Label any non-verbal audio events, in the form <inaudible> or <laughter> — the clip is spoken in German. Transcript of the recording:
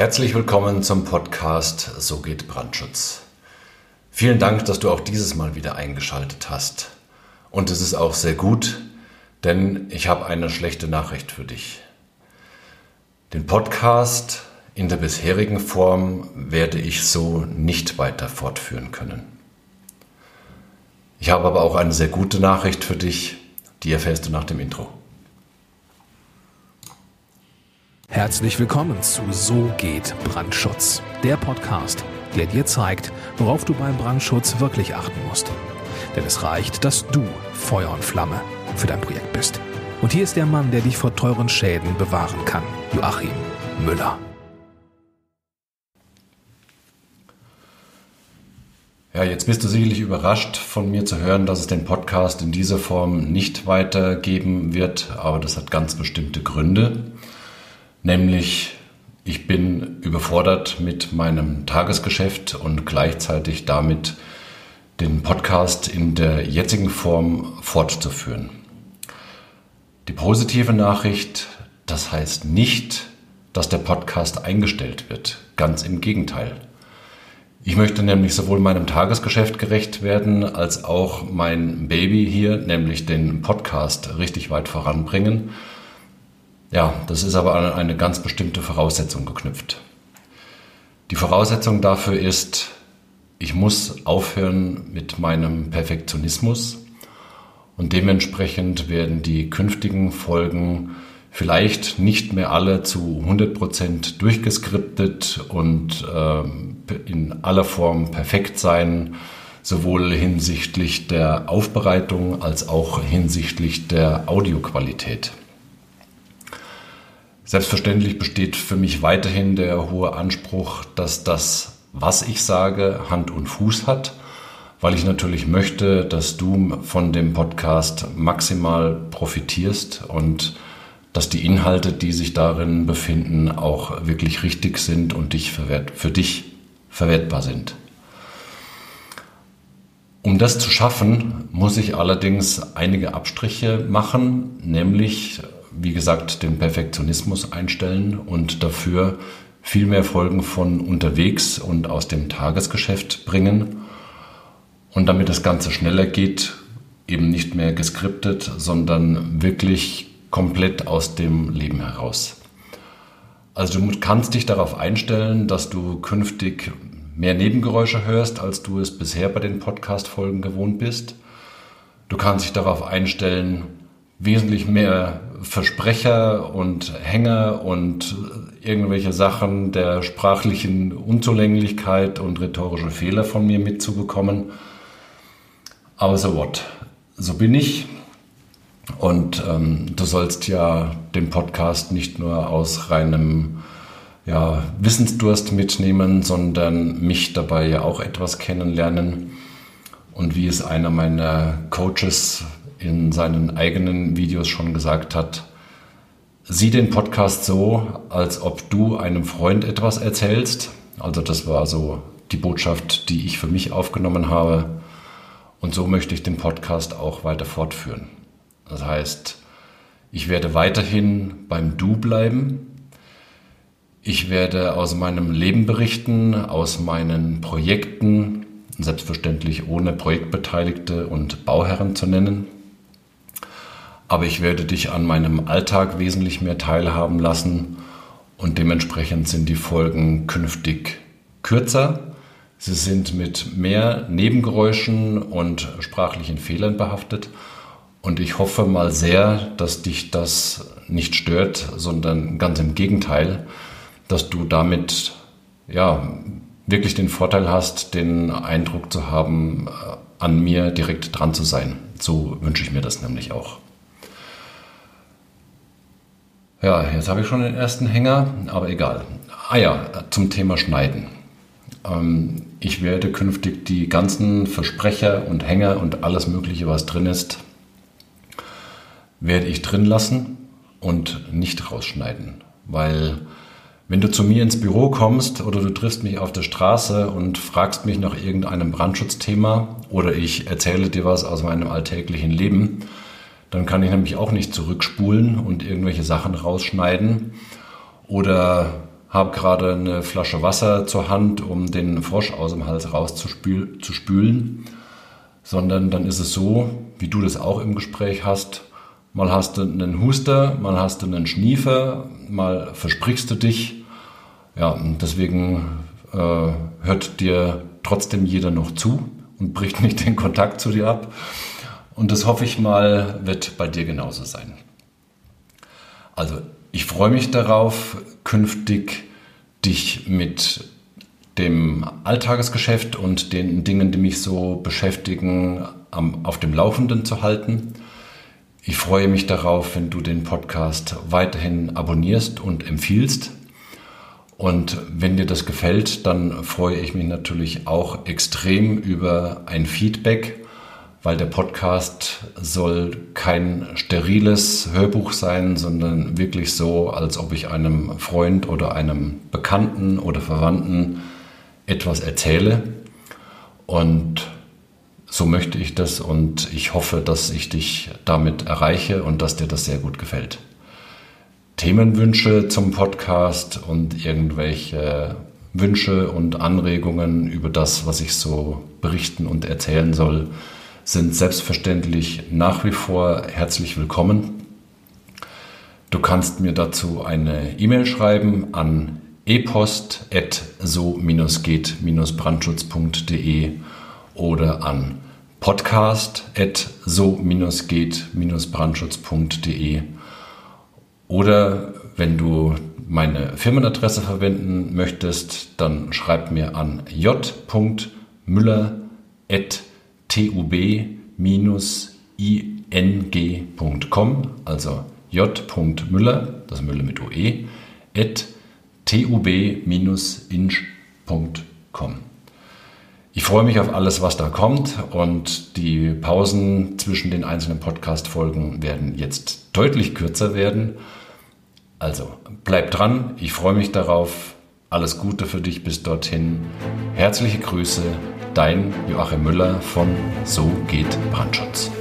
Herzlich willkommen zum Podcast So geht Brandschutz. Vielen Dank, dass du auch dieses Mal wieder eingeschaltet hast. Und es ist auch sehr gut, denn ich habe eine schlechte Nachricht für dich. Den Podcast in der bisherigen Form werde ich so nicht weiter fortführen können. Ich habe aber auch eine sehr gute Nachricht für dich, die erfährst du nach dem Intro. Herzlich willkommen zu So geht Brandschutz, der Podcast, der dir zeigt, worauf du beim Brandschutz wirklich achten musst. Denn es reicht, dass du Feuer und Flamme für dein Projekt bist. Und hier ist der Mann, der dich vor teuren Schäden bewahren kann, Joachim Müller. Ja, jetzt bist du sicherlich überrascht von mir zu hören, dass es den Podcast in dieser Form nicht weitergeben wird, aber das hat ganz bestimmte Gründe. Nämlich, ich bin überfordert mit meinem Tagesgeschäft und gleichzeitig damit den Podcast in der jetzigen Form fortzuführen. Die positive Nachricht, das heißt nicht, dass der Podcast eingestellt wird. Ganz im Gegenteil. Ich möchte nämlich sowohl meinem Tagesgeschäft gerecht werden, als auch mein Baby hier, nämlich den Podcast, richtig weit voranbringen ja, das ist aber an eine ganz bestimmte Voraussetzung geknüpft. Die Voraussetzung dafür ist, ich muss aufhören mit meinem Perfektionismus und dementsprechend werden die künftigen Folgen vielleicht nicht mehr alle zu 100% durchgeskriptet und äh, in aller Form perfekt sein, sowohl hinsichtlich der Aufbereitung als auch hinsichtlich der Audioqualität. Selbstverständlich besteht für mich weiterhin der hohe Anspruch, dass das, was ich sage, Hand und Fuß hat, weil ich natürlich möchte, dass du von dem Podcast maximal profitierst und dass die Inhalte, die sich darin befinden, auch wirklich richtig sind und dich für dich verwertbar sind. Um das zu schaffen, muss ich allerdings einige Abstriche machen, nämlich wie gesagt, den Perfektionismus einstellen und dafür viel mehr Folgen von unterwegs und aus dem Tagesgeschäft bringen. Und damit das Ganze schneller geht, eben nicht mehr geskriptet, sondern wirklich komplett aus dem Leben heraus. Also du kannst dich darauf einstellen, dass du künftig mehr Nebengeräusche hörst, als du es bisher bei den Podcast-Folgen gewohnt bist. Du kannst dich darauf einstellen, wesentlich mehr Versprecher und Hänger und irgendwelche Sachen der sprachlichen Unzulänglichkeit und rhetorische Fehler von mir mitzubekommen. Aber so what? So bin ich. Und ähm, du sollst ja den Podcast nicht nur aus reinem ja, Wissensdurst mitnehmen, sondern mich dabei ja auch etwas kennenlernen. Und wie es einer meiner Coaches in seinen eigenen Videos schon gesagt hat, sieh den Podcast so, als ob du einem Freund etwas erzählst. Also das war so die Botschaft, die ich für mich aufgenommen habe. Und so möchte ich den Podcast auch weiter fortführen. Das heißt, ich werde weiterhin beim Du bleiben. Ich werde aus meinem Leben berichten, aus meinen Projekten, selbstverständlich ohne Projektbeteiligte und Bauherren zu nennen aber ich werde dich an meinem Alltag wesentlich mehr teilhaben lassen und dementsprechend sind die Folgen künftig kürzer. Sie sind mit mehr Nebengeräuschen und sprachlichen Fehlern behaftet und ich hoffe mal sehr, dass dich das nicht stört, sondern ganz im Gegenteil, dass du damit ja wirklich den Vorteil hast, den Eindruck zu haben, äh, an mir direkt dran zu sein. So wünsche ich mir das nämlich auch. Ja, jetzt habe ich schon den ersten Hänger, aber egal. Ah ja, zum Thema Schneiden. Ähm, ich werde künftig die ganzen Versprecher und Hänger und alles Mögliche, was drin ist, werde ich drin lassen und nicht rausschneiden. Weil wenn du zu mir ins Büro kommst oder du triffst mich auf der Straße und fragst mich nach irgendeinem Brandschutzthema oder ich erzähle dir was aus meinem alltäglichen Leben, dann kann ich nämlich auch nicht zurückspulen und irgendwelche Sachen rausschneiden oder habe gerade eine Flasche Wasser zur Hand, um den Frosch aus dem Hals rauszuspülen, sondern dann ist es so, wie du das auch im Gespräch hast, mal hast du einen Huster, mal hast du einen Schniefer, mal versprichst du dich. Ja, deswegen äh, hört dir trotzdem jeder noch zu und bricht <laughs> nicht den Kontakt zu dir ab. Und das hoffe ich mal, wird bei dir genauso sein. Also ich freue mich darauf, künftig dich mit dem Alltagesgeschäft und den Dingen, die mich so beschäftigen, auf dem Laufenden zu halten. Ich freue mich darauf, wenn du den Podcast weiterhin abonnierst und empfiehlst. Und wenn dir das gefällt, dann freue ich mich natürlich auch extrem über ein Feedback weil der Podcast soll kein steriles Hörbuch sein, sondern wirklich so, als ob ich einem Freund oder einem Bekannten oder Verwandten etwas erzähle. Und so möchte ich das und ich hoffe, dass ich dich damit erreiche und dass dir das sehr gut gefällt. Themenwünsche zum Podcast und irgendwelche Wünsche und Anregungen über das, was ich so berichten und erzählen soll, sind selbstverständlich nach wie vor herzlich willkommen. Du kannst mir dazu eine E-Mail schreiben an epost.so-geht-brandschutz.de oder an podcast.so-geht-brandschutz.de oder wenn du meine Firmenadresse verwenden möchtest, dann schreib mir an j.müller@ tub-ing.com, also j.müller, das Müller mit OE, at tub-inch.com. Ich freue mich auf alles, was da kommt und die Pausen zwischen den einzelnen Podcast-Folgen werden jetzt deutlich kürzer werden. Also bleib dran, ich freue mich darauf. Alles Gute für dich bis dorthin. Herzliche Grüße, dein Joachim Müller von So geht Brandschutz.